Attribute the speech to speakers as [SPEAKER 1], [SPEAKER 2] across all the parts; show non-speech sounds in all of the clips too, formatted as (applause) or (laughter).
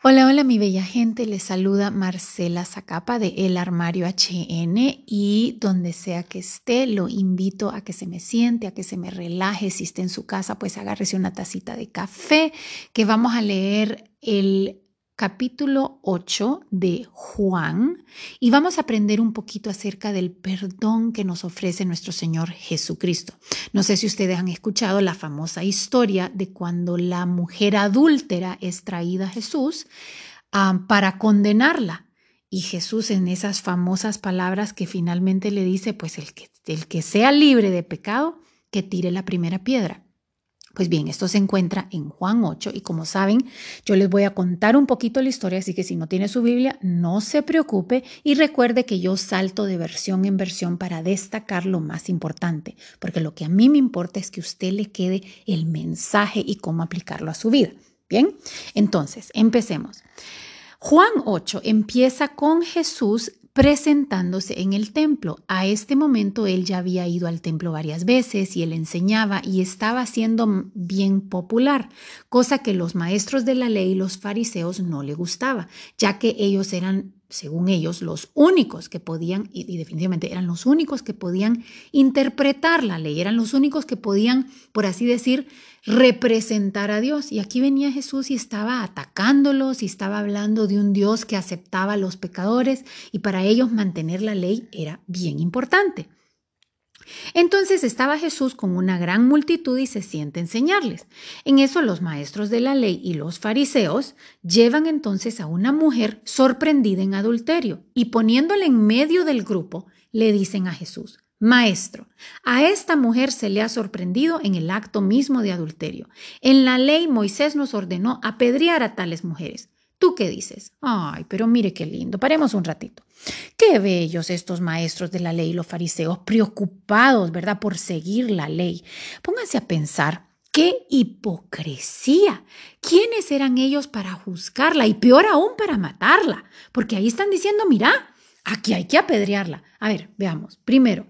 [SPEAKER 1] Hola, hola mi bella gente, les saluda Marcela Zacapa de El Armario HN y donde sea que esté, lo invito a que se me siente, a que se me relaje. Si está en su casa, pues agárrese una tacita de café, que vamos a leer el capítulo 8 de Juan y vamos a aprender un poquito acerca del perdón que nos ofrece nuestro Señor Jesucristo. No sé si ustedes han escuchado la famosa historia de cuando la mujer adúltera es traída a Jesús ah, para condenarla. Y Jesús en esas famosas palabras que finalmente le dice, pues el que, el que sea libre de pecado, que tire la primera piedra. Pues bien, esto se encuentra en Juan 8 y como saben, yo les voy a contar un poquito la historia, así que si no tiene su Biblia, no se preocupe y recuerde que yo salto de versión en versión para destacar lo más importante, porque lo que a mí me importa es que usted le quede el mensaje y cómo aplicarlo a su vida. Bien, entonces, empecemos. Juan 8 empieza con Jesús presentándose en el templo. A este momento él ya había ido al templo varias veces y él enseñaba y estaba siendo bien popular, cosa que los maestros de la ley y los fariseos no le gustaba, ya que ellos eran según ellos, los únicos que podían, y, definitivamente eran los únicos que podían interpretar la ley, eran los únicos que podían, por así decir, representar a Dios. Y aquí venía Jesús y estaba atacándolos y estaba hablando de un Dios que aceptaba a los pecadores y para ellos mantener la ley era bien importante. Entonces estaba Jesús con una gran multitud y se siente enseñarles. En eso los maestros de la ley y los fariseos llevan entonces a una mujer sorprendida en adulterio y poniéndola en medio del grupo, le dicen a Jesús, Maestro, a esta mujer se le ha sorprendido en el acto mismo de adulterio. En la ley Moisés nos ordenó apedrear a tales mujeres. ¿Tú qué dices? Ay, pero mire qué lindo. Paremos un ratito. Qué bellos estos maestros de la ley, los fariseos, preocupados, ¿verdad?, por seguir la ley. Pónganse a pensar. ¡Qué hipocresía! ¿Quiénes eran ellos para juzgarla y peor aún para matarla? Porque ahí están diciendo, mira, aquí hay que apedrearla. A ver, veamos. Primero,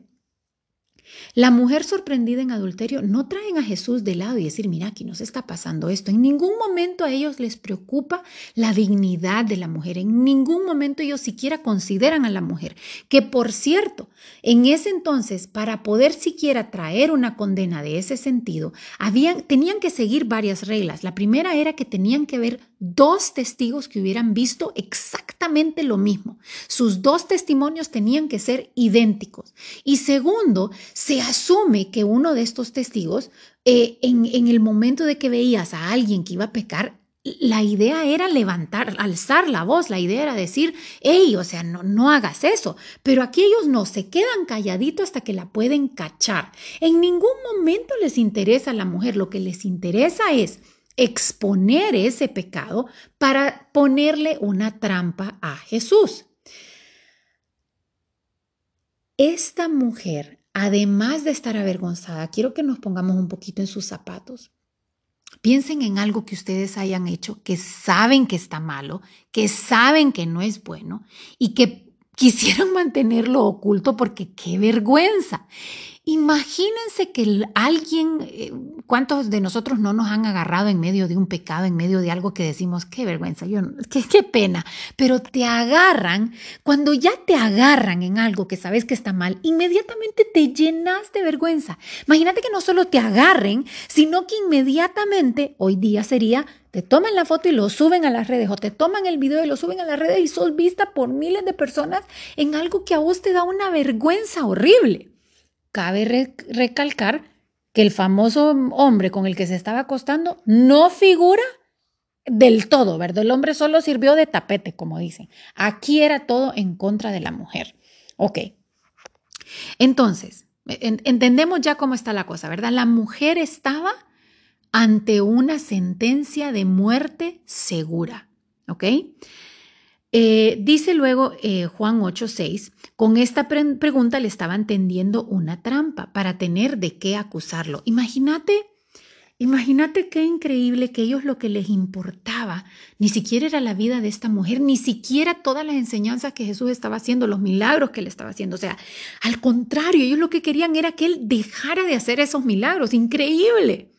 [SPEAKER 1] la mujer sorprendida en adulterio no traen a Jesús de lado y decir, mira, aquí nos está pasando esto. En ningún momento a ellos les preocupa la dignidad de la mujer. En ningún momento ellos siquiera consideran a la mujer. Que por cierto, en ese entonces, para poder siquiera traer una condena de ese sentido, habían, tenían que seguir varias reglas. La primera era que tenían que ver dos testigos que hubieran visto exactamente lo mismo. Sus dos testimonios tenían que ser idénticos. Y segundo, se asume que uno de estos testigos, eh, en, en el momento de que veías a alguien que iba a pecar, la idea era levantar, alzar la voz, la idea era decir, hey, o sea, no, no hagas eso. Pero aquí ellos no, se quedan calladitos hasta que la pueden cachar. En ningún momento les interesa a la mujer, lo que les interesa es exponer ese pecado para ponerle una trampa a Jesús. Esta mujer, además de estar avergonzada, quiero que nos pongamos un poquito en sus zapatos. Piensen en algo que ustedes hayan hecho, que saben que está malo, que saben que no es bueno y que quisieran mantenerlo oculto porque qué vergüenza. Imagínense que alguien, eh, ¿cuántos de nosotros no nos han agarrado en medio de un pecado, en medio de algo que decimos, qué vergüenza, yo, qué, qué pena, pero te agarran, cuando ya te agarran en algo que sabes que está mal, inmediatamente te llenas de vergüenza. Imagínate que no solo te agarren, sino que inmediatamente, hoy día sería, te toman la foto y lo suben a las redes o te toman el video y lo suben a las redes y sos vista por miles de personas en algo que a vos te da una vergüenza horrible. Cabe recalcar que el famoso hombre con el que se estaba acostando no figura del todo, ¿verdad? El hombre solo sirvió de tapete, como dicen. Aquí era todo en contra de la mujer. Ok. Entonces, entendemos ya cómo está la cosa, ¿verdad? La mujer estaba ante una sentencia de muerte segura, ¿ok? Eh, dice luego eh, Juan 8:6, con esta pregunta le estaban tendiendo una trampa para tener de qué acusarlo. Imagínate, imagínate qué increíble que ellos lo que les importaba ni siquiera era la vida de esta mujer, ni siquiera todas las enseñanzas que Jesús estaba haciendo, los milagros que le estaba haciendo. O sea, al contrario, ellos lo que querían era que él dejara de hacer esos milagros. Increíble.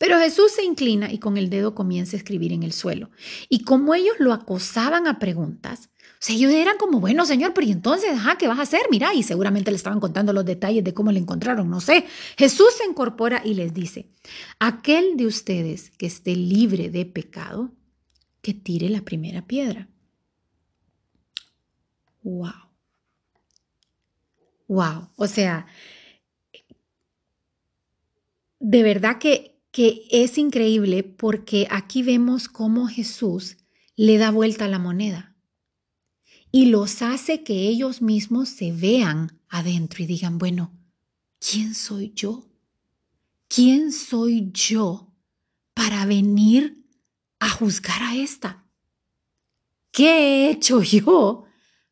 [SPEAKER 1] Pero Jesús se inclina y con el dedo comienza a escribir en el suelo. Y como ellos lo acosaban a preguntas, o sea, ellos eran como, bueno, señor, pero ¿y entonces, ajá, qué vas a hacer? Mira, y seguramente le estaban contando los detalles de cómo le encontraron, no sé. Jesús se incorpora y les dice, aquel de ustedes que esté libre de pecado, que tire la primera piedra. Wow. Wow. O sea, de verdad que, que es increíble porque aquí vemos cómo Jesús le da vuelta la moneda y los hace que ellos mismos se vean adentro y digan, bueno, ¿quién soy yo? ¿Quién soy yo para venir a juzgar a esta? ¿Qué he hecho yo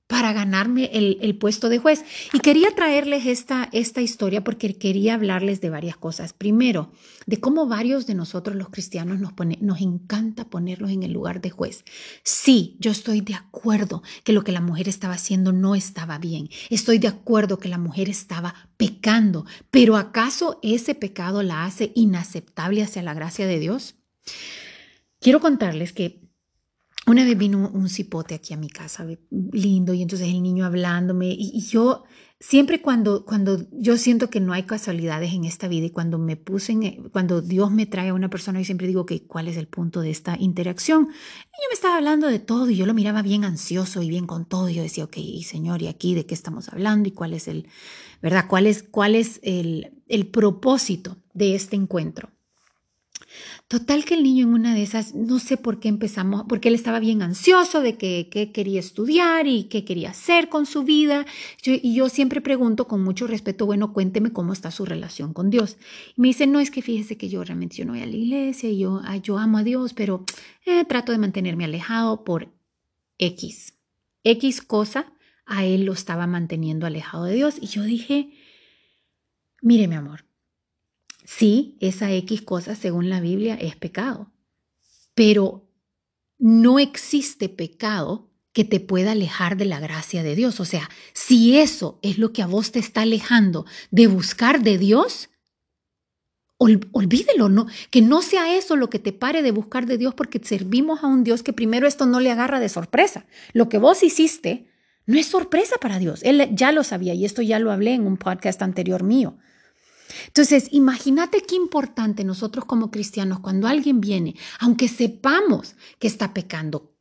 [SPEAKER 1] para ganarme el, puesto de juez. Y quería traerles esta, esta historia porque quería hablarles de varias cosas. Primero, de cómo varios de nosotros los cristianos nos, nos encanta ponernos en el lugar de juez. Sí, yo estoy de acuerdo que lo que la mujer estaba haciendo no estaba bien. Estoy de acuerdo que la mujer estaba pecando, pero ¿acaso ese pecado la hace inaceptable hacia la gracia de Dios? Quiero contarles que una vez vino un cipote aquí a mi casa, lindo, y entonces el niño hablándome, y, yo siempre cuando, cuando yo siento que no hay casualidades en esta vida y cuando me puse, en, cuando Dios me trae a una persona, yo siempre digo que cuál es el punto de esta interacción. El niño me estaba hablando de todo y yo lo miraba bien ansioso y bien con todo. Y yo decía, ok, Señor, ¿y aquí de qué estamos hablando? ¿Y cuál es el, verdad? ¿Cuál es, cuál es el, el propósito de este encuentro? Total que el niño en una de esas, no sé por qué empezamos, porque él estaba bien ansioso de qué que quería estudiar y qué quería hacer con su vida. y yo siempre pregunto con mucho respeto, bueno, cuénteme cómo está su relación con Dios. Y me dice, no, es que fíjese que yo realmente yo no voy a la iglesia y yo, yo amo a Dios, pero eh, trato de mantenerme alejado por X. X cosa a él lo estaba manteniendo alejado de Dios. Y yo dije, mire mi amor, Sí, esa X cosa, según la Biblia, es pecado. Pero no existe pecado que te pueda alejar de la gracia de Dios. O sea, si eso es lo que a vos te está alejando de buscar de Dios, olvídelo, no, que no sea eso lo que te pare de buscar de Dios porque servimos a un Dios que primero esto no le agarra de sorpresa. Lo que vos hiciste no es sorpresa para Dios. Él ya lo sabía y esto ya lo hablé en un podcast anterior mío. Entonces, imagínate qué importante nosotros como cristianos, cuando alguien viene, aunque sepamos que está pecando,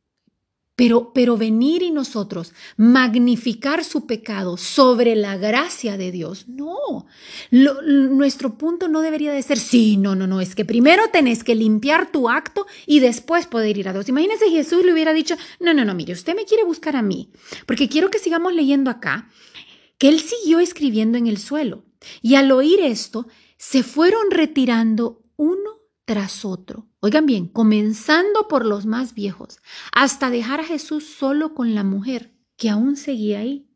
[SPEAKER 1] pero, pero venir y nosotros magnificar su pecado sobre la gracia de Dios, no. nuestro punto no debería de ser, sí, no, no, no, es que primero tenés que limpiar tu acto y después poder ir a Dios. Imagínense Jesús le hubiera dicho, no, no, no, mire, usted me quiere buscar a mí, porque quiero que sigamos leyendo acá, que él siguió escribiendo en el suelo. Y al oír esto, se fueron retirando uno tras otro. Oigan bien, comenzando por los más viejos, hasta dejar a Jesús solo con la mujer, que aún seguía ahí.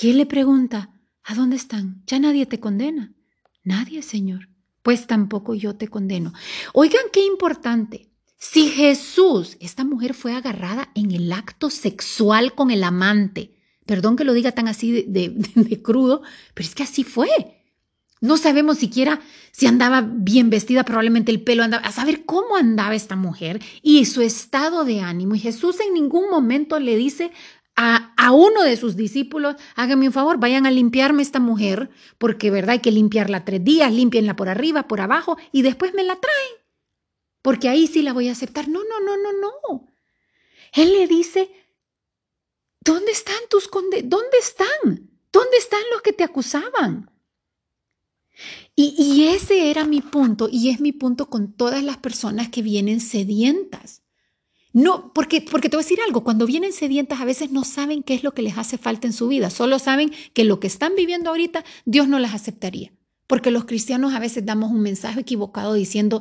[SPEAKER 1] Y él le pregunta, ¿a dónde están? Ya nadie te condena. Nadie, Señor. Pues tampoco yo te condeno. Oigan qué importante. Si Jesús, esta mujer fue agarrada en el acto sexual con el amante, perdón que lo diga tan así de, de crudo, pero es que así fue. No sabemos siquiera si andaba bien vestida, probablemente el pelo andaba, a saber cómo andaba esta mujer y su estado de ánimo. Y Jesús en ningún momento le dice a, a, uno de sus discípulos, háganme un favor, vayan a limpiarme esta mujer, porque verdad hay que limpiarla tres días, limpienla por arriba, por abajo y después me la traen, porque ahí sí la voy a aceptar. No, no, no, no, no. Él le dice, ¿dónde están tus condes? ¿Dónde están? ¿Dónde están los que te acusaban? Y, ese era mi punto y es mi punto con todas las personas que vienen sedientas. No, porque, porque te voy a decir algo, cuando vienen sedientas a veces no saben qué es lo que les hace falta en su vida, solo saben que lo que están viviendo ahorita Dios no las aceptaría. Porque los cristianos a veces damos un mensaje equivocado diciendo,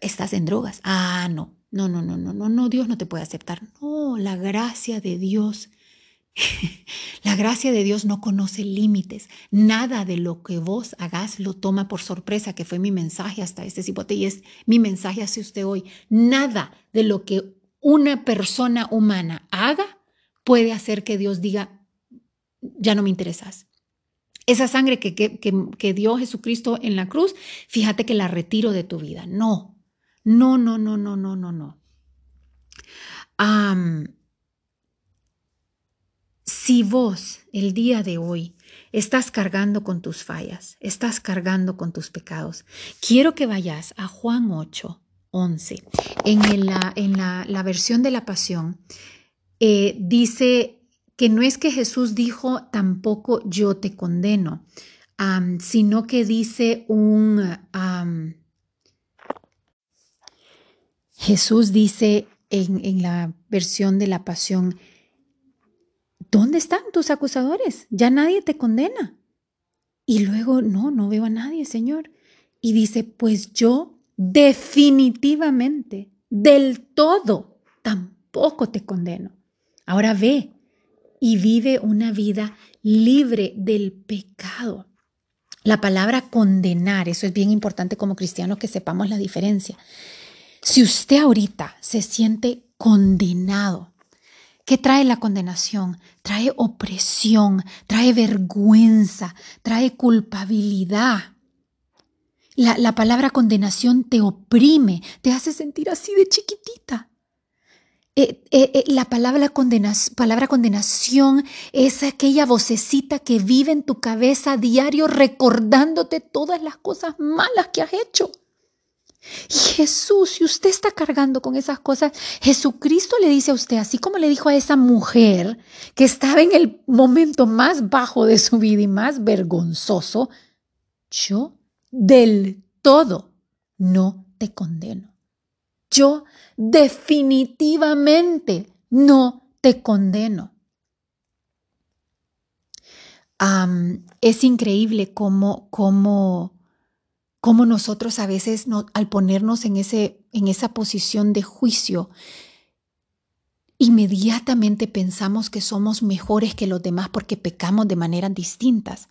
[SPEAKER 1] estás en drogas. Ah, no, no, no, no, no, no, no, Dios no te puede aceptar. No, la gracia de Dios (laughs) La gracia de Dios no conoce límites. Nada de lo que vos hagas lo toma por sorpresa, que fue mi mensaje hasta este cipote y es mi mensaje hacia usted hoy. Nada de lo que una persona humana haga puede hacer que Dios diga, ya no me interesas. esa sangre que, que, dio Jesucristo en la cruz, fíjate que la retiro de tu vida. No, no, no, no, no, no, no, no. Si vos el día de hoy estás cargando con tus fallas, estás cargando con tus pecados, quiero que vayas a Juan 8, 11. En la, en la, versión de la pasión eh, dice que no es que Jesús dijo tampoco yo te condeno, sino que dice un... Jesús dice en, en la versión de la pasión, ¿dónde están tus acusadores? Ya nadie te condena. Y luego, no, no veo a nadie, Señor. Y dice, pues yo definitivamente, del todo, tampoco te condeno. Ahora ve, y vive una vida libre del pecado. La palabra condenar, eso es bien importante como cristianos que sepamos la diferencia. Si usted ahorita se siente condenado, ¿qué trae la condenación? Trae opresión, trae vergüenza, trae culpabilidad. La, la palabra condenación te oprime, te hace sentir así de chiquitita. Eh, eh, eh, la palabra, palabra condenación es aquella vocecita que vive en tu cabeza diario recordándote todas las cosas malas que has hecho. Jesús, si usted está cargando con esas cosas, Jesucristo le dice a usted, así como le dijo a esa mujer que estaba en el momento más bajo de su vida y más vergonzoso, yo del todo no te condeno. Yo definitivamente no te condeno. es increíble cómo, cómo, cómo, nosotros a veces al ponernos en, ese, en esa posición de juicio, inmediatamente pensamos que somos mejores que los demás porque pecamos de maneras distintas.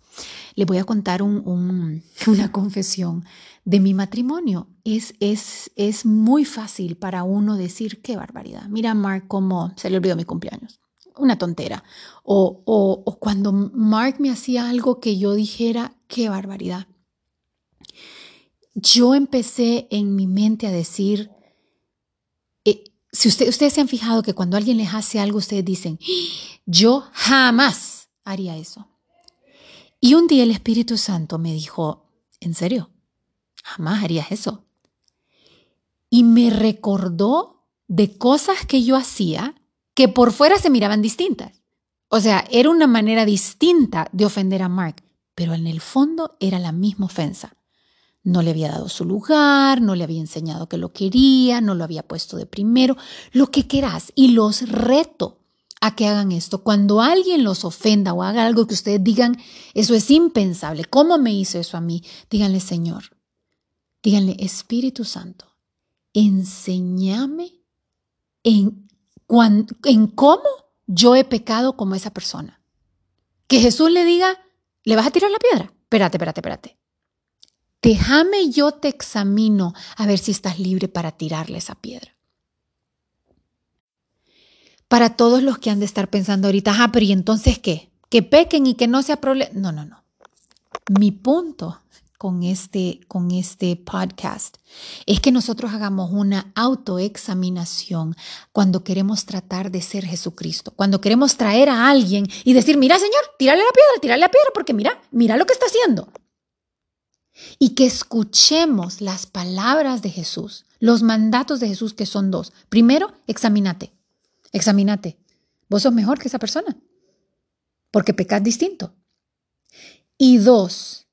[SPEAKER 1] Le voy a contar (laughs) una confesión de mi matrimonio. Es, es, es muy fácil para uno decir, qué barbaridad. Mira, Mark, cómo se le olvidó mi cumpleaños. Una tontera. O, o, cuando Mark me hacía algo que yo dijera, qué barbaridad. Yo empecé en mi mente a decir, eh, si usted, ustedes se han fijado que cuando alguien les hace algo, ustedes dicen, yo jamás haría eso. Y un día el Espíritu Santo me dijo, ¿en serio? Jamás harías eso. Y me recordó de cosas que yo hacía que por fuera se miraban distintas. O sea, era una manera distinta de ofender a Mark, pero en el fondo era la misma ofensa. No le había dado su lugar, no le había enseñado que lo quería, no lo había puesto de primero, lo que quieras. Y los reto a que hagan esto. Cuando alguien los ofenda o haga algo que ustedes digan, eso es impensable. ¿Cómo me hizo eso a mí? Díganle, Señor, Díganle, Espíritu Santo, enséñame en, en cómo yo he pecado como esa persona. Que Jesús le diga, ¿le vas a tirar la piedra? Espérate, espérate, espérate. Déjame yo te examino a ver si estás libre para tirarle esa piedra. Para todos los que han de estar pensando ahorita, ah, pero ¿y entonces qué? Que pequen y que no sea problema. No, no, no. Mi punto con este, con este podcast es que nosotros hagamos una autoexaminación cuando queremos tratar de ser Jesucristo, cuando queremos traer a alguien y decir, mira Señor, tírale la piedra, tírale la piedra, porque mira, mira lo que está haciendo. Y que escuchemos las palabras de Jesús, los mandatos de Jesús que son dos. Primero, examínate, examínate. Vos sos mejor que esa persona, porque pecas distinto. Y dos,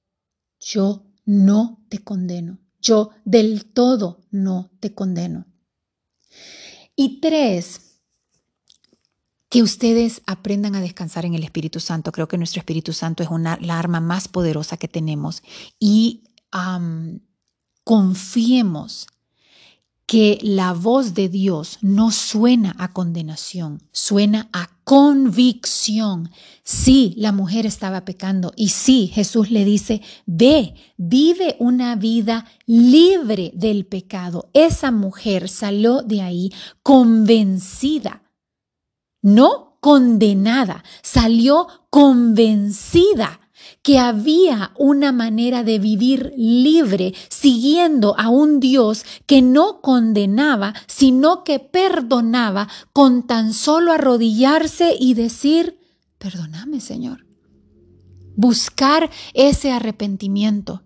[SPEAKER 1] yo no te condeno. Yo del todo no te condeno. Y tres, que ustedes aprendan a descansar en el Espíritu Santo. Creo que nuestro Espíritu Santo es la arma más poderosa que tenemos. Y confiemos que la voz de Dios no suena a condenación, suena a convicción. Sí, la mujer estaba pecando y sí, Jesús le dice, ve, vive una vida libre del pecado. Esa mujer salió de ahí convencida, no condenada, salió convencida que había una manera de vivir libre siguiendo a un Dios que no condenaba, sino que perdonaba con tan solo arrodillarse y decir, perdóname Señor. Buscar ese arrepentimiento.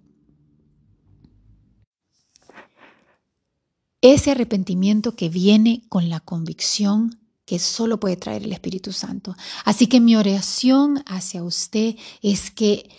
[SPEAKER 1] Ese arrepentimiento que viene con la convicción que solo puede traer el Espíritu Santo. Así que mi oración hacia usted es que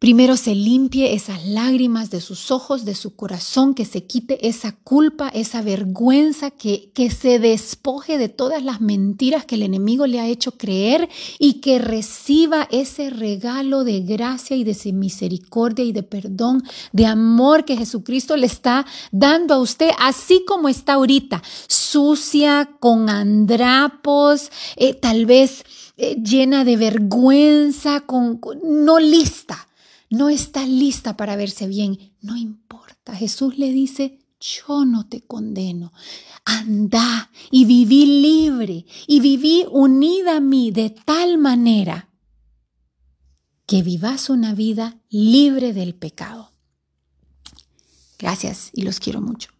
[SPEAKER 1] Primero se limpie esas lágrimas de sus ojos, de su corazón, que se quite esa culpa, esa vergüenza, que, que se despoje de todas las mentiras que el enemigo le ha hecho creer y que reciba ese regalo de gracia y de misericordia y de perdón, de amor que Jesucristo le está dando a usted, así como está ahorita, sucia, con andrapos, eh, tal vez eh, llena de vergüenza, con, no lista no está lista para verse bien, no importa. Jesús le dice, yo no te condeno. Anda y viví libre y viví unida a mí de tal manera que vivas una vida libre del pecado. Gracias y los quiero mucho.